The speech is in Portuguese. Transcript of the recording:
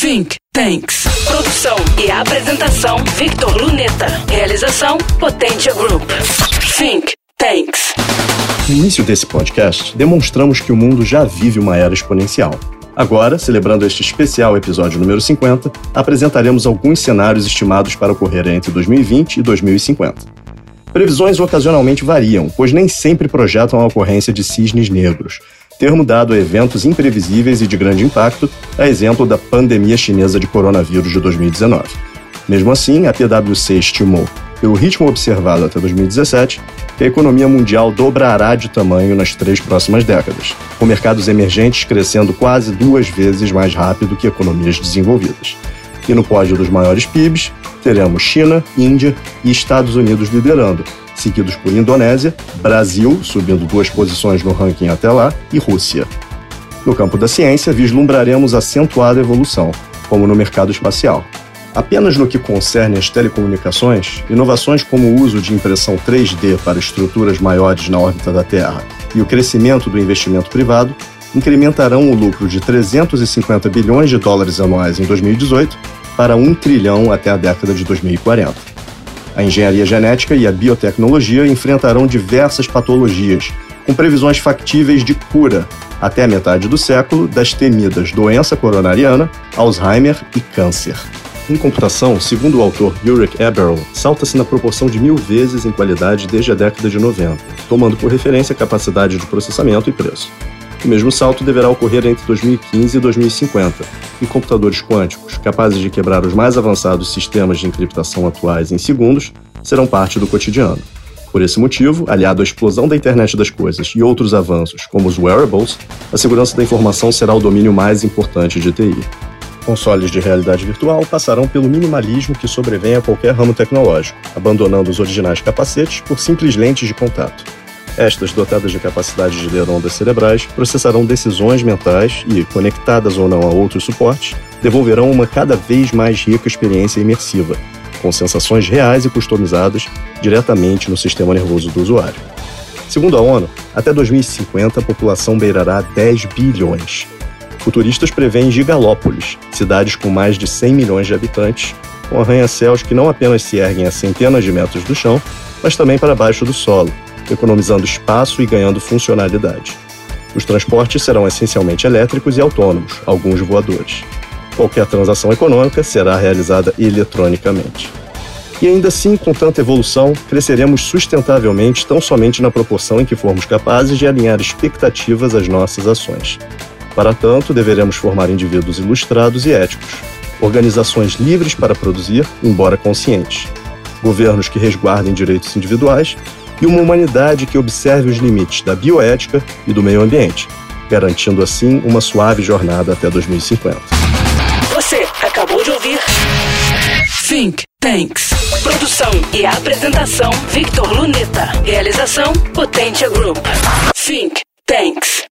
Think Tanks. Produção e apresentação Victor Luneta. Realização Potência Group. Think Tanks. No início desse podcast, demonstramos que o mundo já vive uma era exponencial. Agora, celebrando este especial episódio número 50, apresentaremos alguns cenários estimados para ocorrer entre 2020 e 2050. Previsões ocasionalmente variam, pois nem sempre projetam a ocorrência de cisnes negros, termo dado a eventos imprevisíveis e de grande impacto, a exemplo da pandemia chinesa de coronavírus de 2019. Mesmo assim, a PwC estimou, pelo ritmo observado até 2017, que a economia mundial dobrará de tamanho nas três próximas décadas, com mercados emergentes crescendo quase duas vezes mais rápido que economias desenvolvidas. E no pódio dos maiores PIBs, teremos China, Índia e Estados Unidos liderando, seguidos por Indonésia, Brasil, subindo duas posições no ranking até lá, e Rússia. No campo da ciência, vislumbraremos acentuada evolução, como no mercado espacial. Apenas no que concerne às telecomunicações, inovações como o uso de impressão 3D para estruturas maiores na órbita da Terra e o crescimento do investimento privado incrementarão o lucro de 350 bilhões de dólares anuais em 2018 para 1 trilhão até a década de 2040. A engenharia genética e a biotecnologia enfrentarão diversas patologias, com previsões factíveis de cura até a metade do século das temidas doença coronariana, Alzheimer e câncer. Em computação, segundo o autor Ulrich Eberl, salta-se na proporção de mil vezes em qualidade desde a década de 90, tomando por referência a capacidade de processamento e preço. O mesmo salto deverá ocorrer entre 2015 e 2050, e computadores quânticos, capazes de quebrar os mais avançados sistemas de encriptação atuais em segundos, serão parte do cotidiano. Por esse motivo, aliado à explosão da internet das coisas e outros avanços, como os wearables, a segurança da informação será o domínio mais importante de TI. Consoles de realidade virtual passarão pelo minimalismo que sobrevém a qualquer ramo tecnológico, abandonando os originais capacetes por simples lentes de contato. Estas, dotadas de capacidade de ler ondas cerebrais, processarão decisões mentais e, conectadas ou não a outros suportes, devolverão uma cada vez mais rica experiência imersiva, com sensações reais e customizadas diretamente no sistema nervoso do usuário. Segundo a ONU, até 2050 a população beirará 10 bilhões. Futuristas preveem gigalópolis, cidades com mais de 100 milhões de habitantes, com arranha-céus que não apenas se erguem a centenas de metros do chão, mas também para baixo do solo, economizando espaço e ganhando funcionalidade. Os transportes serão essencialmente elétricos e autônomos, alguns voadores. Qualquer transação econômica será realizada eletronicamente. E ainda assim, com tanta evolução, cresceremos sustentavelmente tão somente na proporção em que formos capazes de alinhar expectativas às nossas ações. Para tanto, deveremos formar indivíduos ilustrados e éticos, organizações livres para produzir, embora conscientes, governos que resguardem direitos individuais e uma humanidade que observe os limites da bioética e do meio ambiente, garantindo assim uma suave jornada até 2050. Você acabou de ouvir Think Tanks. Produção e apresentação Victor Luneta. Realização Potência Group. Think Tanks.